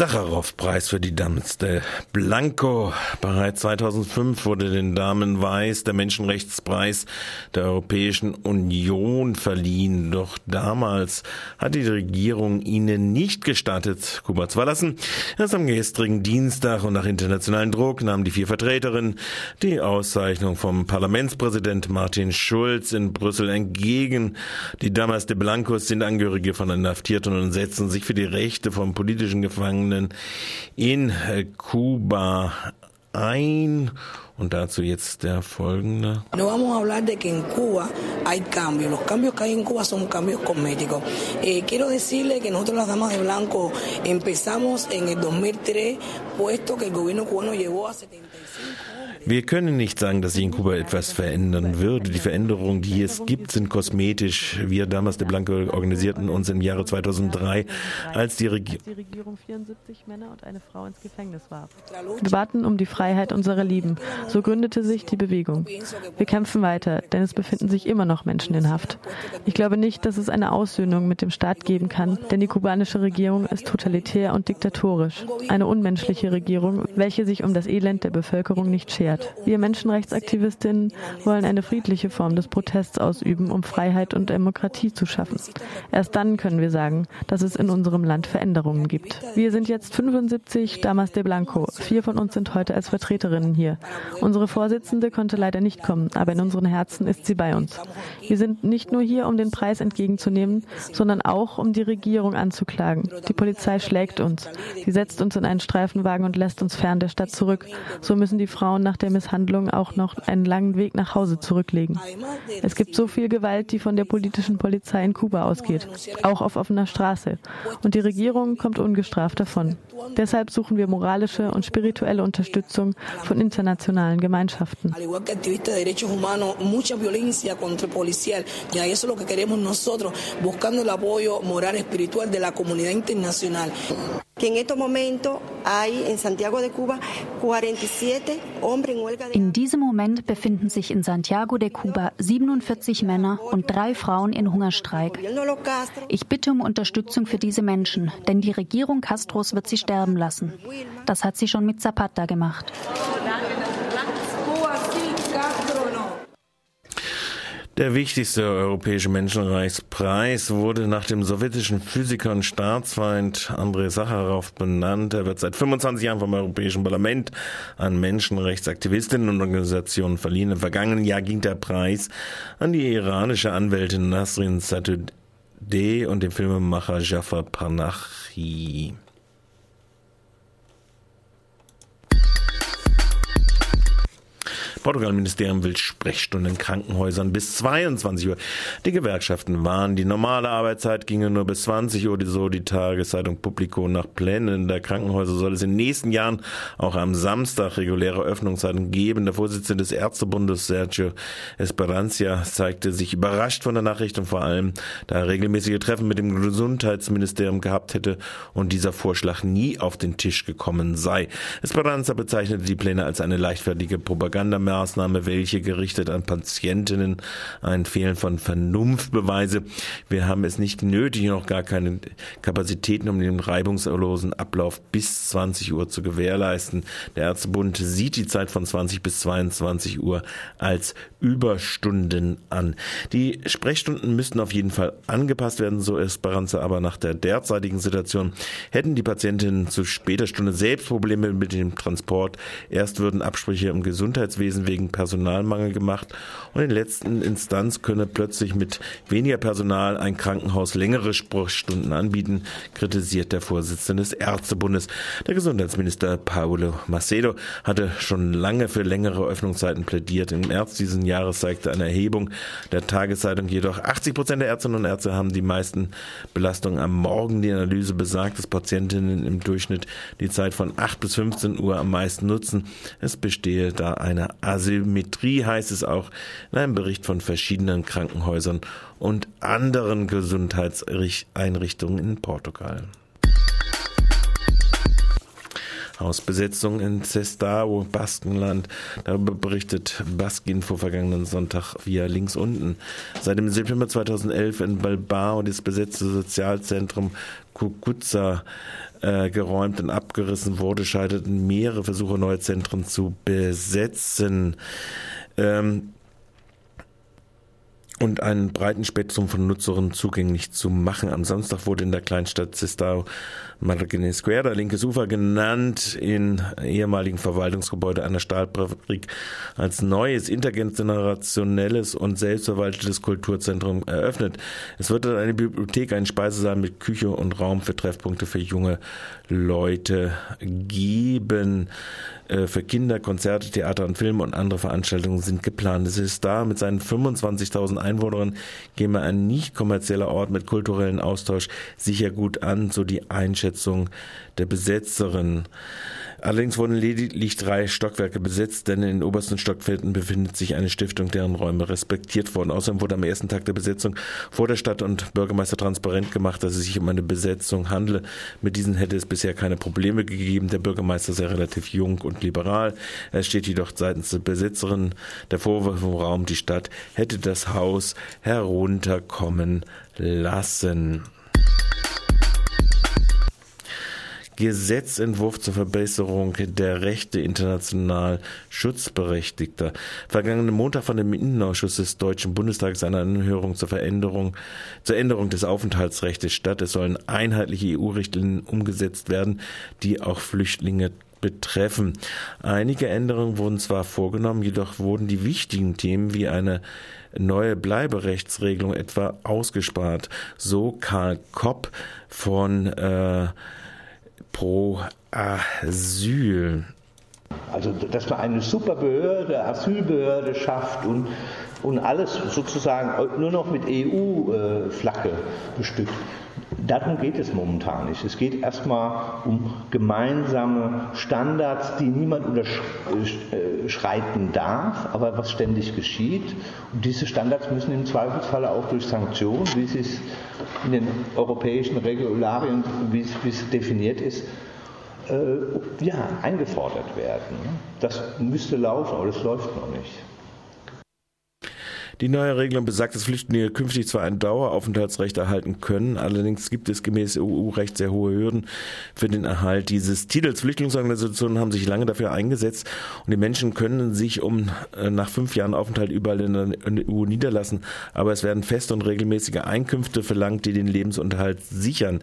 Sacharow-Preis für die Damste Blanco. Bereits 2005 wurde den Damen Weiß der Menschenrechtspreis der Europäischen Union verliehen. Doch damals hat die Regierung ihnen nicht gestattet, Kuba zu verlassen. Erst am gestrigen Dienstag und nach internationalen Druck nahmen die vier Vertreterinnen die Auszeichnung vom Parlamentspräsident Martin Schulz in Brüssel entgegen. Die Damas de Blancos sind Angehörige von Inhaftierten und setzen sich für die Rechte von politischen Gefangenen Gefangenen in Kuba ein. Und dazu jetzt der folgende. Eh, quiero decirle que nosotros las Damas de Blanco empezamos en el 2003, puesto que el gobierno cubano llevó a 75 wir können nicht sagen, dass sich in Kuba etwas verändern würde. Die Veränderungen, die es gibt, sind kosmetisch. Wir damals de Blanco organisierten uns im Jahre 2003, als die, Regi die Regierung 74 Männer und eine Frau ins Gefängnis warf. Wir warten um die Freiheit unserer Lieben. So gründete sich die Bewegung. Wir kämpfen weiter, denn es befinden sich immer noch Menschen in Haft. Ich glaube nicht, dass es eine Aussöhnung mit dem Staat geben kann, denn die kubanische Regierung ist totalitär und diktatorisch. Eine unmenschliche Regierung, welche sich um das Elend der Bevölkerung nicht schert. Wir Menschenrechtsaktivistinnen wollen eine friedliche Form des Protests ausüben, um Freiheit und Demokratie zu schaffen. Erst dann können wir sagen, dass es in unserem Land Veränderungen gibt. Wir sind jetzt 75 Damas de Blanco. Vier von uns sind heute als Vertreterinnen hier. Unsere Vorsitzende konnte leider nicht kommen, aber in unseren Herzen ist sie bei uns. Wir sind nicht nur hier, um den Preis entgegenzunehmen, sondern auch, um die Regierung anzuklagen. Die Polizei schlägt uns. Sie setzt uns in einen Streifenwagen und lässt uns fern der Stadt zurück. So müssen die Frauen nach der Misshandlung auch noch einen langen Weg nach Hause zurücklegen. Es gibt so viel Gewalt, die von der politischen Polizei in Kuba ausgeht, auch auf offener Straße. Und die Regierung kommt ungestraft davon. Deshalb suchen wir moralische und spirituelle Unterstützung von internationalen Gemeinschaften. buscando el apoyo moral espiritual de la comunidad internacional que en estos momentos hay en Santiago de Cuba 47 hombres en huelga de In diesem Moment befinden sich in Santiago de Cuba 47 Männer und drei Frauen in Hungerstreik. Ich bitte um Unterstützung für diese Menschen, denn die Regierung Castros wird sie sterben lassen. Das hat sie schon mit Zapata gemacht. Der wichtigste europäische Menschenrechtspreis wurde nach dem sowjetischen Physiker und Staatsfeind Andrei Sacharow benannt. Er wird seit 25 Jahren vom Europäischen Parlament an Menschenrechtsaktivistinnen und Organisationen verliehen. Im vergangenen Jahr ging der Preis an die iranische Anwältin Nasrin Satudeh und den Filmemacher Jafar Panahi. Portugal-Ministerium will Sprechstunden in Krankenhäusern bis 22 Uhr. Die Gewerkschaften waren, die normale Arbeitszeit ginge nur bis 20 Uhr, so die Tageszeitung Publico. Nach Plänen der Krankenhäuser soll es in den nächsten Jahren auch am Samstag reguläre Öffnungszeiten geben. Der Vorsitzende des Ärztebundes, Sergio Esperanza, zeigte sich überrascht von der Nachricht und vor allem, da er regelmäßige Treffen mit dem Gesundheitsministerium gehabt hätte und dieser Vorschlag nie auf den Tisch gekommen sei. Esperanza bezeichnete die Pläne als eine leichtfertige Propaganda Maßnahme, welche gerichtet an Patientinnen ein Fehlen von Vernunftbeweise. Wir haben es nicht nötig, noch gar keine Kapazitäten, um den reibungslosen Ablauf bis 20 Uhr zu gewährleisten. Der Ärztebund sieht die Zeit von 20 bis 22 Uhr als Überstunden an. Die Sprechstunden müssten auf jeden Fall angepasst werden, so Esperanza, aber nach der derzeitigen Situation hätten die Patientinnen zu später Stunde selbst Probleme mit dem Transport. Erst würden Absprüche im Gesundheitswesen Krankenhausen wegen Personalmangel gemacht und in letzten Instanz könne plötzlich mit weniger Personal ein Krankenhaus längere Sprechstunden anbieten, kritisiert der Vorsitzende des Ärztebundes. Der Gesundheitsminister Paulo Macedo hatte schon lange für längere Öffnungszeiten plädiert. Im März diesen Jahres zeigte eine Erhebung der Tageszeitung jedoch, 80 Prozent der Ärztinnen und Ärzte haben die meisten Belastungen am Morgen. Die Analyse besagt, dass Patientinnen im Durchschnitt die Zeit von 8 bis 15 Uhr am meisten nutzen. Es bestehe da eine Asymmetrie heißt es auch in einem Bericht von verschiedenen Krankenhäusern und anderen Gesundheitseinrichtungen in Portugal. aus Besetzung in Cestao, Baskenland. Darüber berichtet Baskinfo vergangenen Sonntag via links unten. Seit dem September 2011 in Bilbao das besetzte Sozialzentrum Cucuza äh, geräumt und abgerissen wurde, scheiterten mehrere Versuche, neue Zentren zu besetzen. Ähm, und einen breiten Spektrum von Nutzerinnen zugänglich zu machen. Am Samstag wurde in der Kleinstadt Cistao Margine Square, linkes Ufer genannt, in ehemaligen Verwaltungsgebäude einer Stahlfabrik als neues intergenerationelles und selbstverwaltetes Kulturzentrum eröffnet. Es wird dann eine Bibliothek, einen Speisesaal mit Küche und Raum für Treffpunkte für junge Leute geben. Äh, für Kinder, Konzerte, Theater und Filme und andere Veranstaltungen sind geplant. Es ist da mit seinen 25.000 Einwohnern gehen wir ein nicht kommerzieller Ort mit kulturellen Austausch sicher gut an, so die Einschätzung der Besetzerin. Allerdings wurden lediglich drei Stockwerke besetzt, denn in den obersten Stockfelden befindet sich eine Stiftung, deren Räume respektiert wurden. Außerdem wurde am ersten Tag der Besetzung vor der Stadt und Bürgermeister transparent gemacht, dass es sich um eine Besetzung handle. Mit diesen hätte es bisher keine Probleme gegeben. Der Bürgermeister sei relativ jung und liberal. Es steht jedoch seitens der Besitzerin der Vorwurf im Raum, die Stadt hätte das Haus herunterkommen lassen. Gesetzentwurf zur Verbesserung der Rechte international Schutzberechtigter. Vergangenen Montag fand im Innenausschuss des Deutschen Bundestages eine Anhörung zur Veränderung, zur Änderung des Aufenthaltsrechts statt. Es sollen einheitliche EU-Richtlinien umgesetzt werden, die auch Flüchtlinge betreffen. Einige Änderungen wurden zwar vorgenommen, jedoch wurden die wichtigen Themen wie eine neue Bleiberechtsregelung etwa ausgespart. So Karl Kopp von äh, pro Asyl. Also, dass man eine super Behörde, Asylbehörde schafft und, und alles sozusagen nur noch mit EU-Flagge bestückt. Darum geht es momentan nicht. Es geht erstmal um gemeinsame Standards, die niemand unterschreiten darf, aber was ständig geschieht. Und diese Standards müssen im Zweifelsfall auch durch Sanktionen, wie es in den europäischen Regularien, wie es definiert ist, äh, ja, eingefordert werden. Das müsste laufen, aber das läuft noch nicht. Die neue Regelung besagt, dass Flüchtlinge künftig zwar ein Daueraufenthaltsrecht erhalten können, allerdings gibt es gemäß EU-Recht sehr hohe Hürden für den Erhalt dieses Titels. Flüchtlingsorganisationen haben sich lange dafür eingesetzt und die Menschen können sich um äh, nach fünf Jahren Aufenthalt überall in der EU niederlassen, aber es werden feste und regelmäßige Einkünfte verlangt, die den Lebensunterhalt sichern.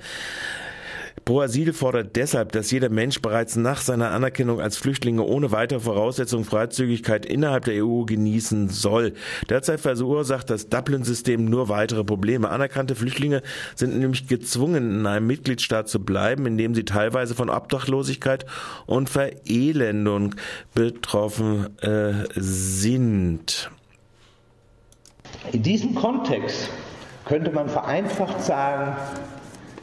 Pro Asyl fordert deshalb, dass jeder Mensch bereits nach seiner Anerkennung als Flüchtlinge ohne weitere Voraussetzung Freizügigkeit innerhalb der EU genießen soll. Derzeit verursacht das Dublin-System nur weitere Probleme. Anerkannte Flüchtlinge sind nämlich gezwungen, in einem Mitgliedstaat zu bleiben, in dem sie teilweise von Obdachlosigkeit und Verelendung betroffen äh, sind. In diesem Kontext könnte man vereinfacht sagen,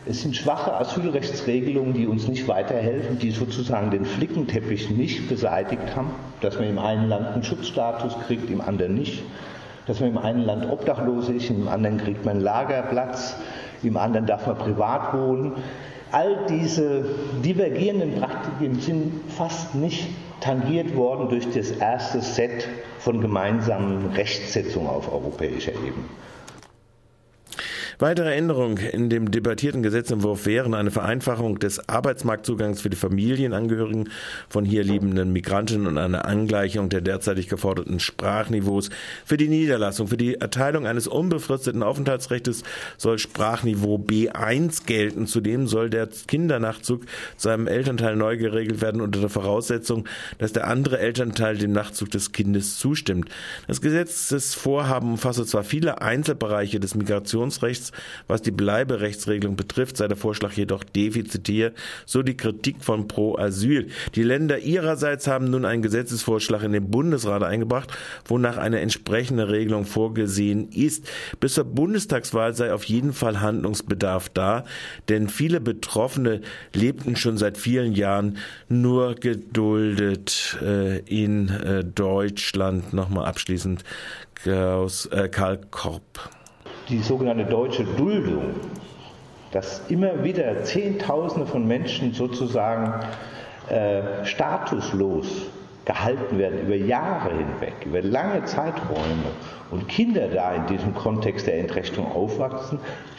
es sind schwache Asylrechtsregelungen, die uns nicht weiterhelfen, die sozusagen den Flickenteppich nicht beseitigt haben, dass man im einen Land einen Schutzstatus kriegt, im anderen nicht, dass man im einen Land obdachlos ist, im anderen kriegt man einen Lagerplatz, im anderen darf man privat wohnen. All diese divergierenden Praktiken sind fast nicht tangiert worden durch das erste Set von gemeinsamen Rechtsetzungen auf europäischer Ebene. Weitere Änderungen in dem debattierten Gesetzentwurf wären eine Vereinfachung des Arbeitsmarktzugangs für die Familienangehörigen von hier lebenden Migranten und eine Angleichung der derzeitig geforderten Sprachniveaus für die Niederlassung. Für die Erteilung eines unbefristeten Aufenthaltsrechts soll Sprachniveau B1 gelten. Zudem soll der Kindernachzug zu einem Elternteil neu geregelt werden unter der Voraussetzung, dass der andere Elternteil dem Nachzug des Kindes zustimmt. Das Gesetzesvorhaben umfasst zwar viele Einzelbereiche des Migrationsrechts, was die Bleiberechtsregelung betrifft, sei der Vorschlag jedoch defizitär, so die Kritik von Pro Asyl. Die Länder ihrerseits haben nun einen Gesetzesvorschlag in den Bundesrat eingebracht, wonach eine entsprechende Regelung vorgesehen ist. Bis zur Bundestagswahl sei auf jeden Fall Handlungsbedarf da, denn viele Betroffene lebten schon seit vielen Jahren nur geduldet äh, in äh, Deutschland. Nochmal abschließend aus äh, Karl Korb die sogenannte deutsche Duldung, dass immer wieder Zehntausende von Menschen sozusagen äh, statuslos gehalten werden über Jahre hinweg, über lange Zeiträume und Kinder da in diesem Kontext der Entrechtung aufwachsen,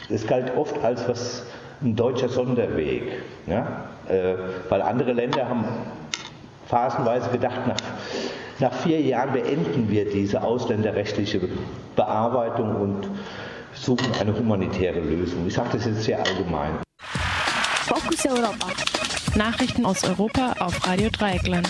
das galt oft als was ein deutscher Sonderweg. Ja? Äh, weil andere Länder haben phasenweise gedacht, nach, nach vier Jahren beenden wir diese ausländerrechtliche Bearbeitung und suchen eine humanitäre Lösung. Ich sage das jetzt sehr allgemein. Fokus Europa. Nachrichten aus Europa auf Radio Dreieckland.